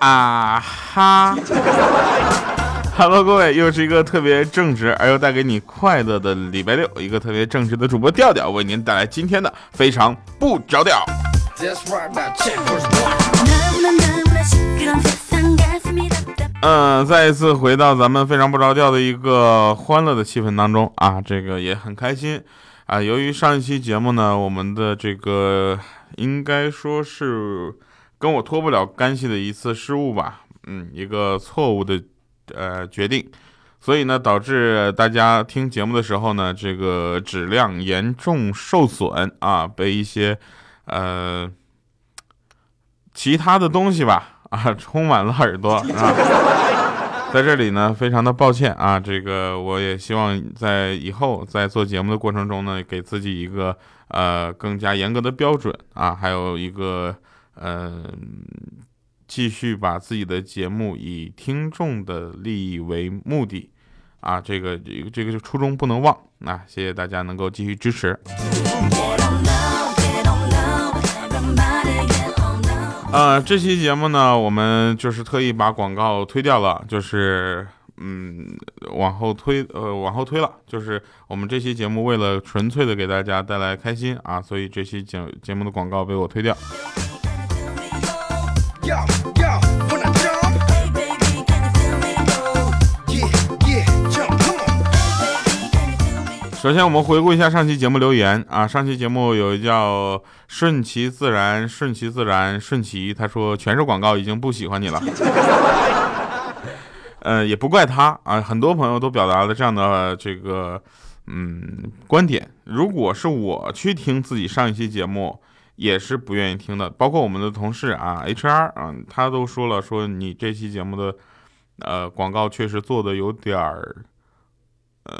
啊哈，Hello，各位，又是一个特别正直而又带给你快乐的礼拜六，一个特别正直的主播调调为您带来今天的非常不着调。嗯，再一次回到咱们非常不着调的一个欢乐的气氛当中啊，这个也很开心啊。由于上一期节目呢，我们的这个应该说是跟我脱不了干系的一次失误吧，嗯，一个错误的呃决定，所以呢，导致大家听节目的时候呢，这个质量严重受损啊，被一些呃其他的东西吧。啊，充满了耳朵啊！在这里呢，非常的抱歉啊，这个我也希望在以后在做节目的过程中呢，给自己一个呃更加严格的标准啊，还有一个呃继续把自己的节目以听众的利益为目的啊，这个这个这个初衷不能忘啊！谢谢大家能够继续支持。呃，这期节目呢，我们就是特意把广告推掉了，就是嗯，往后推，呃，往后推了。就是我们这期节目为了纯粹的给大家带来开心啊，所以这期节节目的广告被我推掉。首先，我们回顾一下上期节目留言啊。上期节目有一叫“顺其自然，顺其自然，顺其”，他说全是广告，已经不喜欢你了。呃，也不怪他啊，很多朋友都表达了这样的这个嗯观点。如果是我去听自己上一期节目，也是不愿意听的。包括我们的同事啊，HR 啊，他都说了，说你这期节目的呃广告确实做的有点儿呃。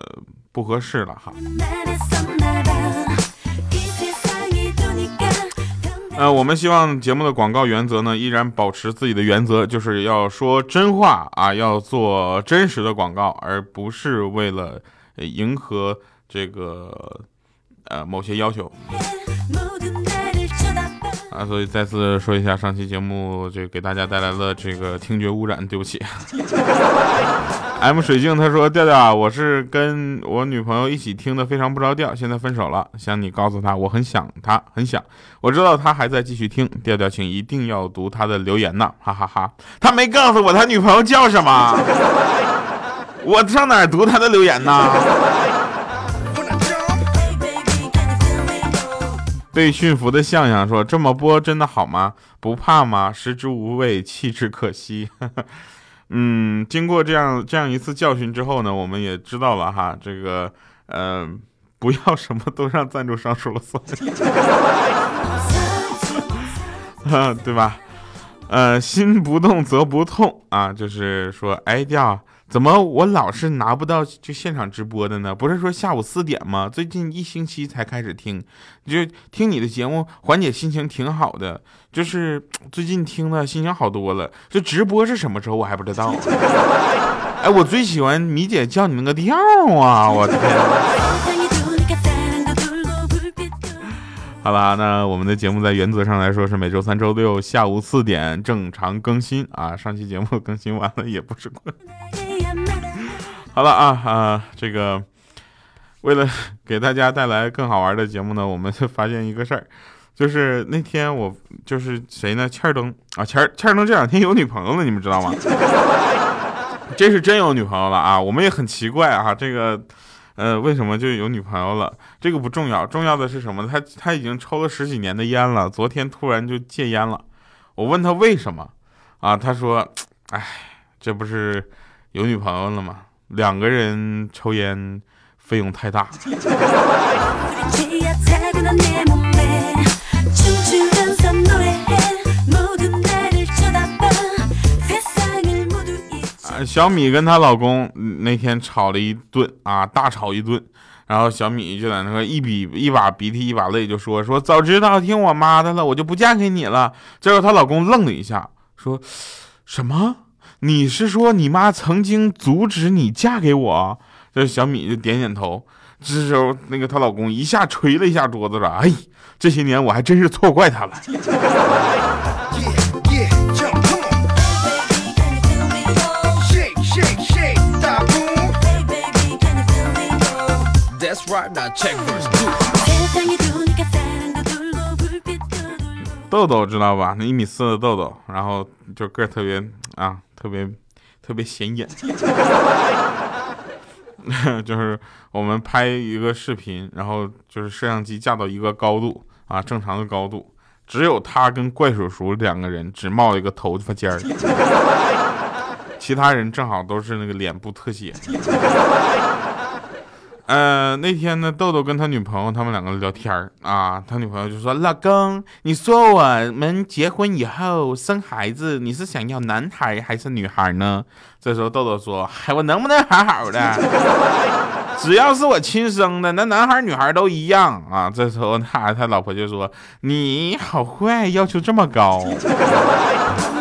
不合适了哈。呃，我们希望节目的广告原则呢，依然保持自己的原则，就是要说真话啊，要做真实的广告，而不是为了迎合这个呃某些要求。啊，所以再次说一下，上期节目这给大家带来了这个听觉污染，对不起。M 水镜他说：“调调，我是跟我女朋友一起听的，非常不着调，现在分手了，想你告诉她，我很想她，很想。我知道她还在继续听，调调，请一定要读她的留言呢，哈哈哈。他没告诉我他女朋友叫什么，我上哪读他的留言呢？”被驯服的象象说：“这么播真的好吗？不怕吗？食之无味，弃之可惜。”嗯，经过这样这样一次教训之后呢，我们也知道了哈，这个呃，不要什么都让赞助商说了算，对吧？呃，心不动则不痛啊，就是说，哎掉。怎么我老是拿不到就现场直播的呢？不是说下午四点吗？最近一星期才开始听，就听你的节目缓解心情挺好的，就是最近听的心情好多了。这直播是什么时候我还不知道。哎，我最喜欢米姐叫你那个调啊！我的天。好了，那我们的节目在原则上来说是每周三、周六下午四点正常更新啊。上期节目更新完了也不是过。好了啊啊，这个为了 给大家带来更好玩的节目呢，我们就发现一个事儿，就是那天我就是谁呢？欠儿登啊，欠儿欠儿登这两天有女朋友了，你们知道吗？这是真有女朋友了啊！我们也很奇怪啊，这个。呃，为什么就有女朋友了？这个不重要，重要的是什么？他他已经抽了十几年的烟了，昨天突然就戒烟了。我问他为什么，啊，他说，哎，这不是有女朋友了吗？两个人抽烟费用太大。啊小米跟她老公那天吵了一顿啊，大吵一顿，然后小米就在那个一笔一把鼻涕一把泪就说说早知道听我妈的了，我就不嫁给你了。结果她老公愣了一下，说什么？你是说你妈曾经阻止你嫁给我？这小米就点点头这时候那个她老公一下捶了一下桌子了哎这些年我还真是错怪她了。豆豆知道吧？那一米四的豆豆然后就个儿特别啊特别特别显眼。就是我们拍一个视频，然后就是摄像机架到一个高度啊，正常的高度，只有他跟怪叔叔两个人只冒一个头发尖儿，其他人正好都是那个脸部特写。呃，那天呢，豆豆跟他女朋友他们两个聊天啊，他女朋友就说：“老公，你说我们结婚以后生孩子，你是想要男孩还是女孩呢？”这时候豆豆说：“嗨，我能不能好好的？只要是我亲生的，那男孩女孩都一样啊。”这时候他他老婆就说：“你好坏，要求这么高。”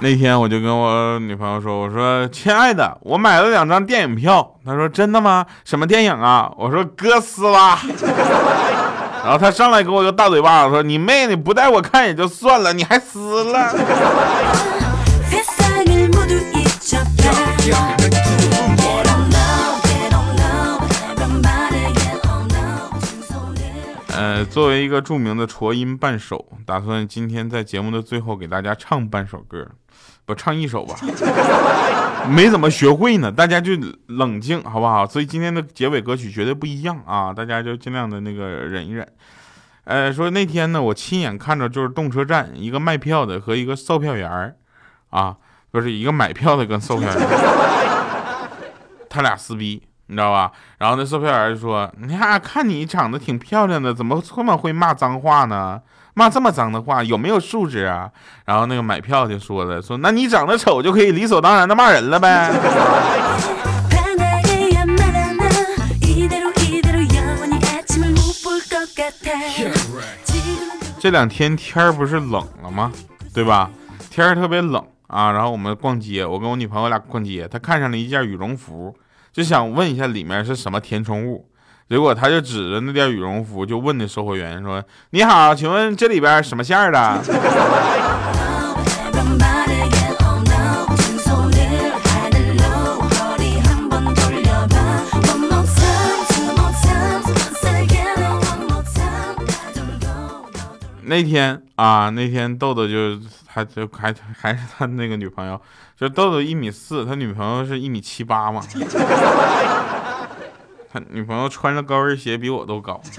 那天我就跟我女朋友说：“我说亲爱的，我买了两张电影票。”她说：“真的吗？什么电影啊？”我说：“哥斯拉。”然后她上来给我一个大嘴巴子，说：“你妹，你不带我看也就算了，你还撕了。”呃，作为一个著名的戳音伴手，打算今天在节目的最后给大家唱半首歌，不唱一首吧，没怎么学会呢，大家就冷静好不好？所以今天的结尾歌曲绝对不一样啊，大家就尽量的那个忍一忍。呃，说那天呢，我亲眼看着就是动车站一个卖票的和一个售票员，啊，不是一个买票的跟售票员，他俩撕逼。你知道吧？然后那售票员就说：“你看，看你长得挺漂亮的，怎么这么会骂脏话呢？骂这么脏的话，有没有素质啊？”然后那个买票的说了：“说那你长得丑就可以理所当然的骂人了呗。”这两天天儿不是冷了吗？对吧？天儿特别冷啊。然后我们逛街，我跟我女朋友俩逛街，她看上了一件羽绒服。就想问一下里面是什么填充物，结果他就指着那件羽绒服就问那售货员说：“你好，请问这里边什么馅儿的？” 那天啊，那天豆豆就还就还还是他那个女朋友。就豆豆一米四，他女朋友是一米七八嘛。他女朋友穿着高跟鞋比我都高。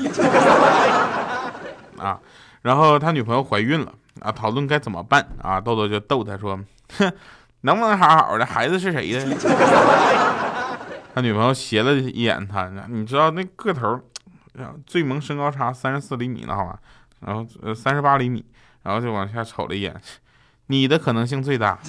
啊，然后他女朋友怀孕了啊，讨论该怎么办啊？豆豆就逗他说：“哼，能不能好好的？孩子是谁的？” 他女朋友斜了一眼他，你知道那个头，最萌身高差三十四厘米了好吧？然后呃三十八厘米，然后就往下瞅了一眼。你的可能性最大。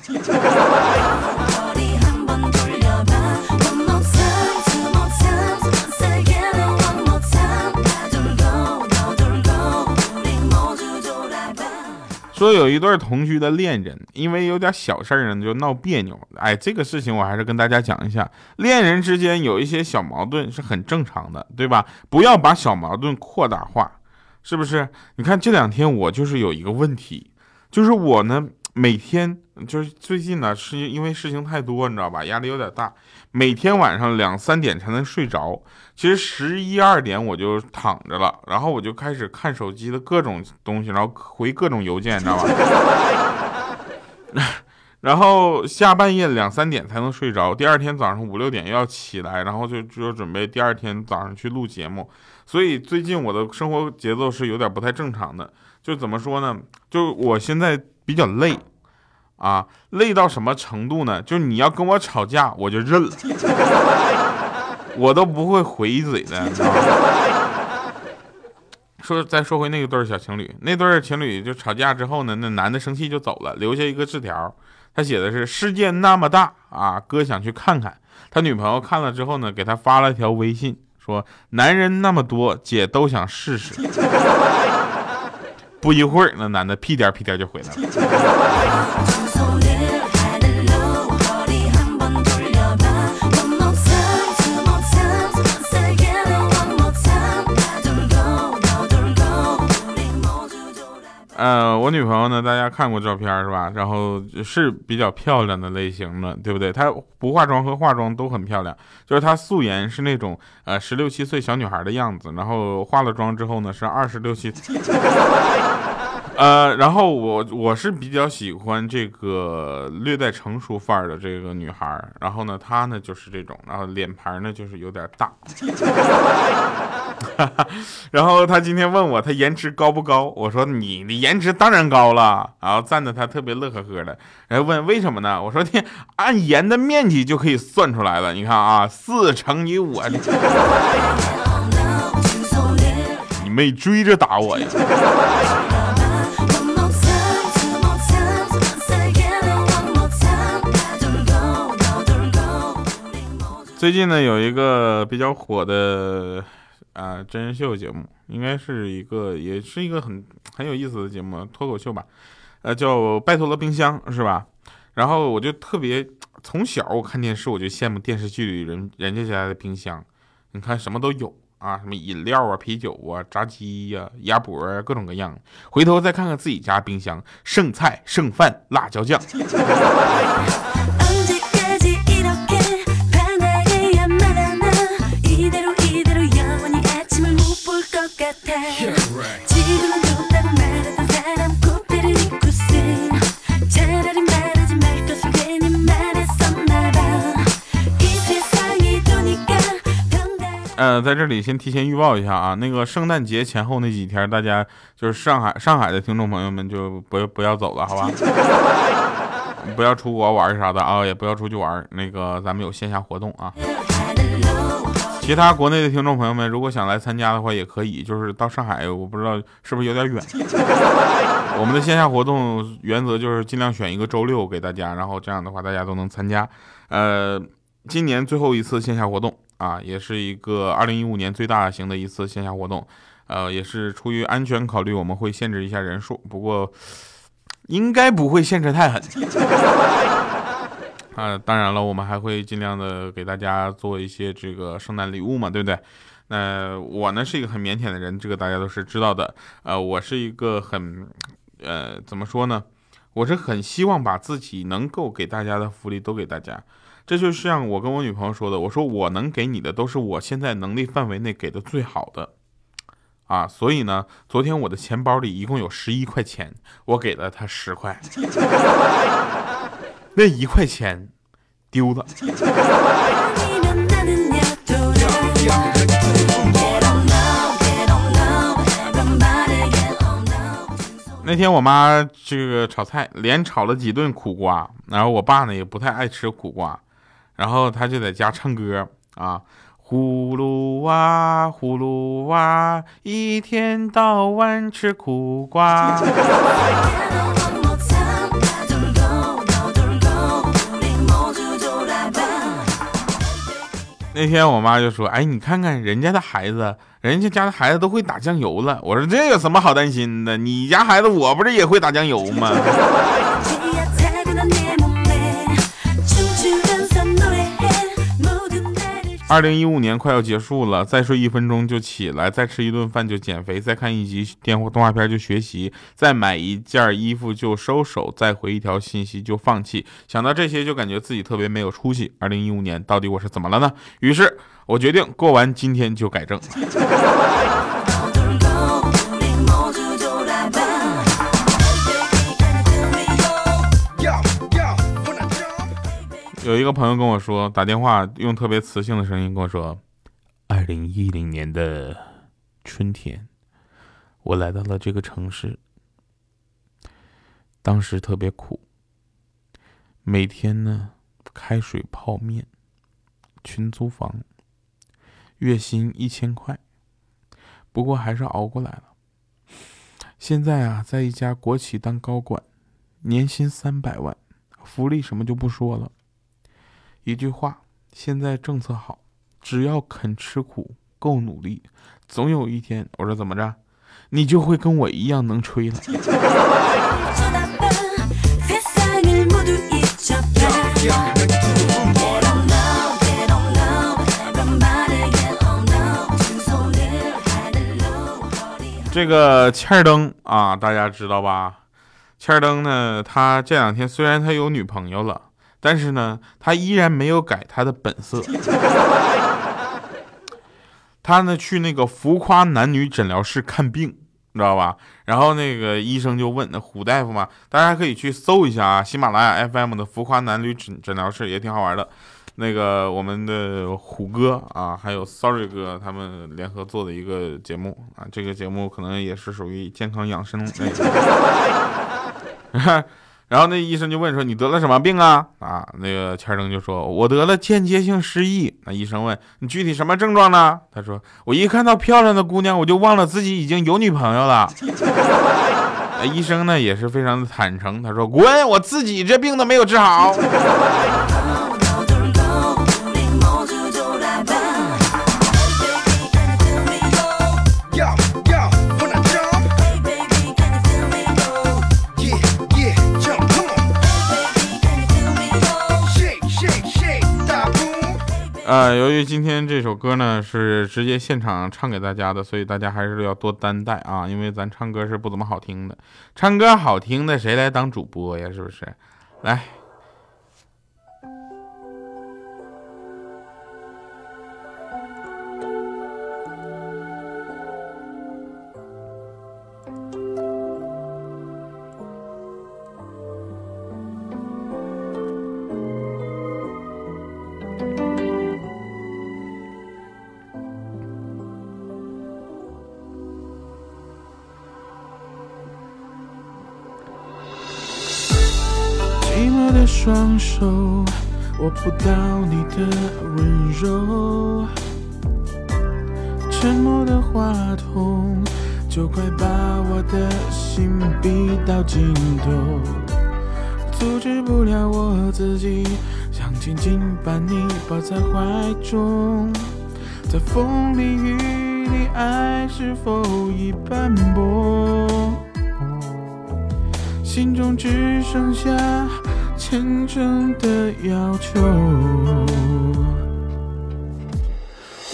说有一对同居的恋人，因为有点小事儿呢就闹别扭。哎，这个事情我还是跟大家讲一下，恋人之间有一些小矛盾是很正常的，对吧？不要把小矛盾扩大化，是不是？你看这两天我就是有一个问题，就是我呢。每天就是最近呢，是因为事情太多，你知道吧？压力有点大，每天晚上两三点才能睡着。其实十一二点我就躺着了，然后我就开始看手机的各种东西，然后回各种邮件，你知道吧？然后下半夜两三点才能睡着，第二天早上五六点又要起来，然后就就准备第二天早上去录节目。所以最近我的生活节奏是有点不太正常的。就怎么说呢？就我现在。比较累，啊，累到什么程度呢？就是你要跟我吵架，我就认了，我都不会回嘴的。说再说回那个对小情侣，那对情侣就吵架之后呢，那男的生气就走了，留下一个字条，他写的是“世界那么大啊，哥想去看看。”他女朋友看了之后呢，给他发了一条微信，说：“男人那么多，姐都想试试。”不一会儿，那男的屁颠屁颠就回来了。呃，我女朋友呢，大家看过照片是吧？然后是比较漂亮的类型的，对不对？她不化妆和化妆都很漂亮，就是她素颜是那种呃十六七岁小女孩的样子，然后化了妆之后呢是二十六七。呃，然后我我是比较喜欢这个略带成熟范儿的这个女孩儿，然后呢，她呢就是这种，然后脸盘呢就是有点大，然后她今天问我她颜值高不高，我说你的颜值当然高了，然后赞的她特别乐呵呵的，然后问为什么呢？我说你按盐的面积就可以算出来了，你看啊，四乘以五，你没追着打我呀？最近呢，有一个比较火的啊真人秀节目，应该是一个，也是一个很很有意思的节目，脱口秀吧，呃，叫《拜托了冰箱》，是吧？然后我就特别从小我看电视，我就羡慕电视剧里人人家家的冰箱，你看什么都有啊，什么饮料啊、啤酒啊、炸鸡呀、鸭脖啊，各种各样。回头再看看自己家冰箱，剩菜剩饭、辣椒酱。呃，在这里先提前预报一下啊，那个圣诞节前后那几天，大家就是上海上海的听众朋友们就不要不要走了，好吧？不要出国玩啥的啊，也不要出去玩。那个咱们有线下活动啊。其他国内的听众朋友们，如果想来参加的话，也可以，就是到上海，我不知道是不是有点远。我们的线下活动原则就是尽量选一个周六给大家，然后这样的话大家都能参加。呃，今年最后一次线下活动。啊，也是一个二零一五年最大型的一次线下活动，呃，也是出于安全考虑，我们会限制一下人数，不过应该不会限制太狠。啊，当然了，我们还会尽量的给大家做一些这个圣诞礼物嘛，对不对？那我呢是一个很腼腆的人，这个大家都是知道的。呃，我是一个很，呃，怎么说呢？我是很希望把自己能够给大家的福利都给大家。这就像我跟我女朋友说的，我说我能给你的都是我现在能力范围内给的最好的，啊，所以呢，昨天我的钱包里一共有十一块钱，我给了她十块，那一块钱丢了。那天我妈这个炒菜，连炒了几顿苦瓜，然后我爸呢也不太爱吃苦瓜。然后他就在家唱歌啊，葫芦娃，葫芦娃，一天到晚吃苦瓜。那天我妈就说：“哎，你看看人家的孩子，人家家的孩子都会打酱油了。”我说：“这有什么好担心的？你家孩子我不是也会打酱油吗？”二零一五年快要结束了，再睡一分钟就起来，再吃一顿饭就减肥，再看一集电动画片就学习，再买一件衣服就收手，再回一条信息就放弃。想到这些，就感觉自己特别没有出息。二零一五年到底我是怎么了呢？于是我决定过完今天就改正。有一个朋友跟我说，打电话用特别磁性的声音跟我说：“二零一零年的春天，我来到了这个城市，当时特别苦，每天呢开水泡面，群租房，月薪一千块，不过还是熬过来了。现在啊，在一家国企当高管，年薪三百万，福利什么就不说了。”一句话，现在政策好，只要肯吃苦、够努力，总有一天，我说怎么着，你就会跟我一样能吹了。这个欠儿登啊，大家知道吧？欠儿登呢，他这两天虽然他有女朋友了，但是呢，他依然没有改他的本色。他呢去那个浮夸男女诊疗室看病，你知道吧？然后那个医生就问那虎大夫嘛，大家可以去搜一下啊，喜马拉雅 FM 的浮夸男女诊诊疗室也挺好玩的。那个我们的虎哥啊，还有 Sorry 哥他们联合做的一个节目啊，这个节目可能也是属于健康养生类的。然后那医生就问说：“你得了什么病啊？”啊，那个钱生就说：“我得了间接性失忆。”那医生问：“你具体什么症状呢？”他说：“我一看到漂亮的姑娘，我就忘了自己已经有女朋友了。” 那医生呢也是非常的坦诚，他说：“滚，我自己这病都没有治好。”呃，由于今天这首歌呢是直接现场唱给大家的，所以大家还是要多担待啊，因为咱唱歌是不怎么好听的，唱歌好听的谁来当主播呀？是不是？来。双手握不到你的温柔，沉默的话筒就快把我的心逼到尽头，阻止不了我自己，想紧紧把你抱在怀中，在风里雨里，爱是否已斑驳？心中只剩下。虔诚的要求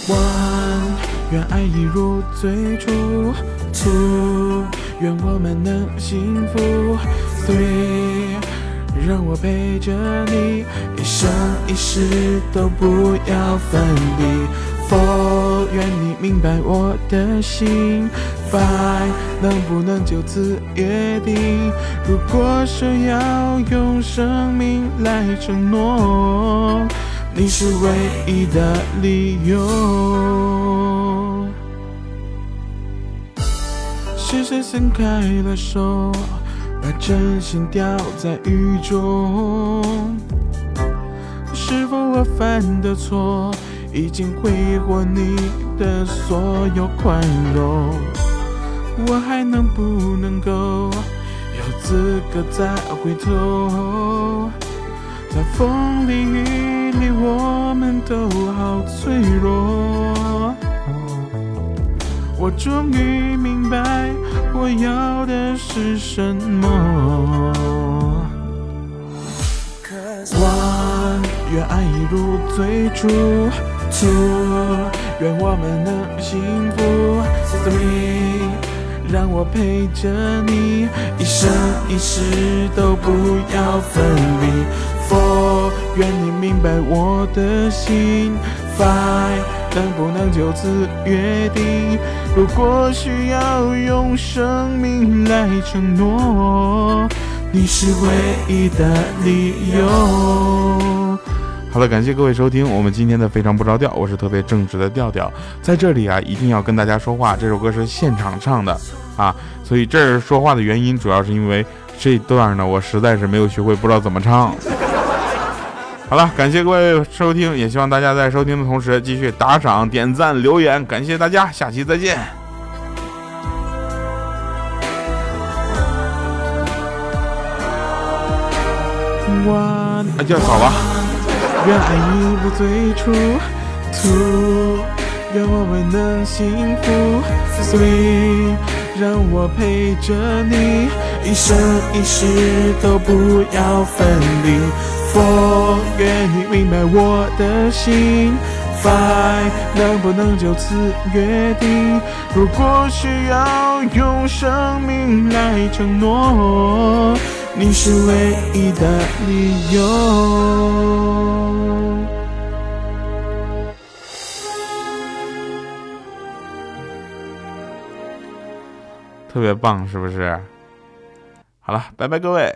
，One，愿爱一如最初，Two，愿我们能幸福，Three，让我陪着你一生一世都不要分离。，Four，愿你明白我的心。Five，能不能就此约定？如果说要用生命来承诺，你是唯一的理由。是谁松开了手，把真心掉在雨中？是否我犯的错，已经挥霍你的所有宽容？我还能不能够有资格再回头？在风里雨里，我们都好脆弱。我终于明白，我要的是什么。One，愿爱一如最初；Two，愿我们能幸福；Three。让我陪着你，一生一世都不要分离。Four，愿你明白我的心。Five，能不能就此约定？如果需要用生命来承诺，你是唯一的理由。好了，感谢各位收听我们今天的非常不着调，我是特别正直的调调，在这里啊，一定要跟大家说话，这首歌是现场唱的啊，所以这儿说话的原因主要是因为这段呢，我实在是没有学会，不知道怎么唱。好了，感谢各位收听，也希望大家在收听的同时继续打赏、点赞、留言，感谢大家，下期再见。啊，叫好了。愿爱一如最初，Two，愿我们能幸福，Three，让我陪着你，一生一世都不要分离，Four，愿你明白我的心 Goodbye，能不能就此约定？如果需要用生命来承诺，你是唯一的理由。特别棒，是不是？好了，拜拜，各位。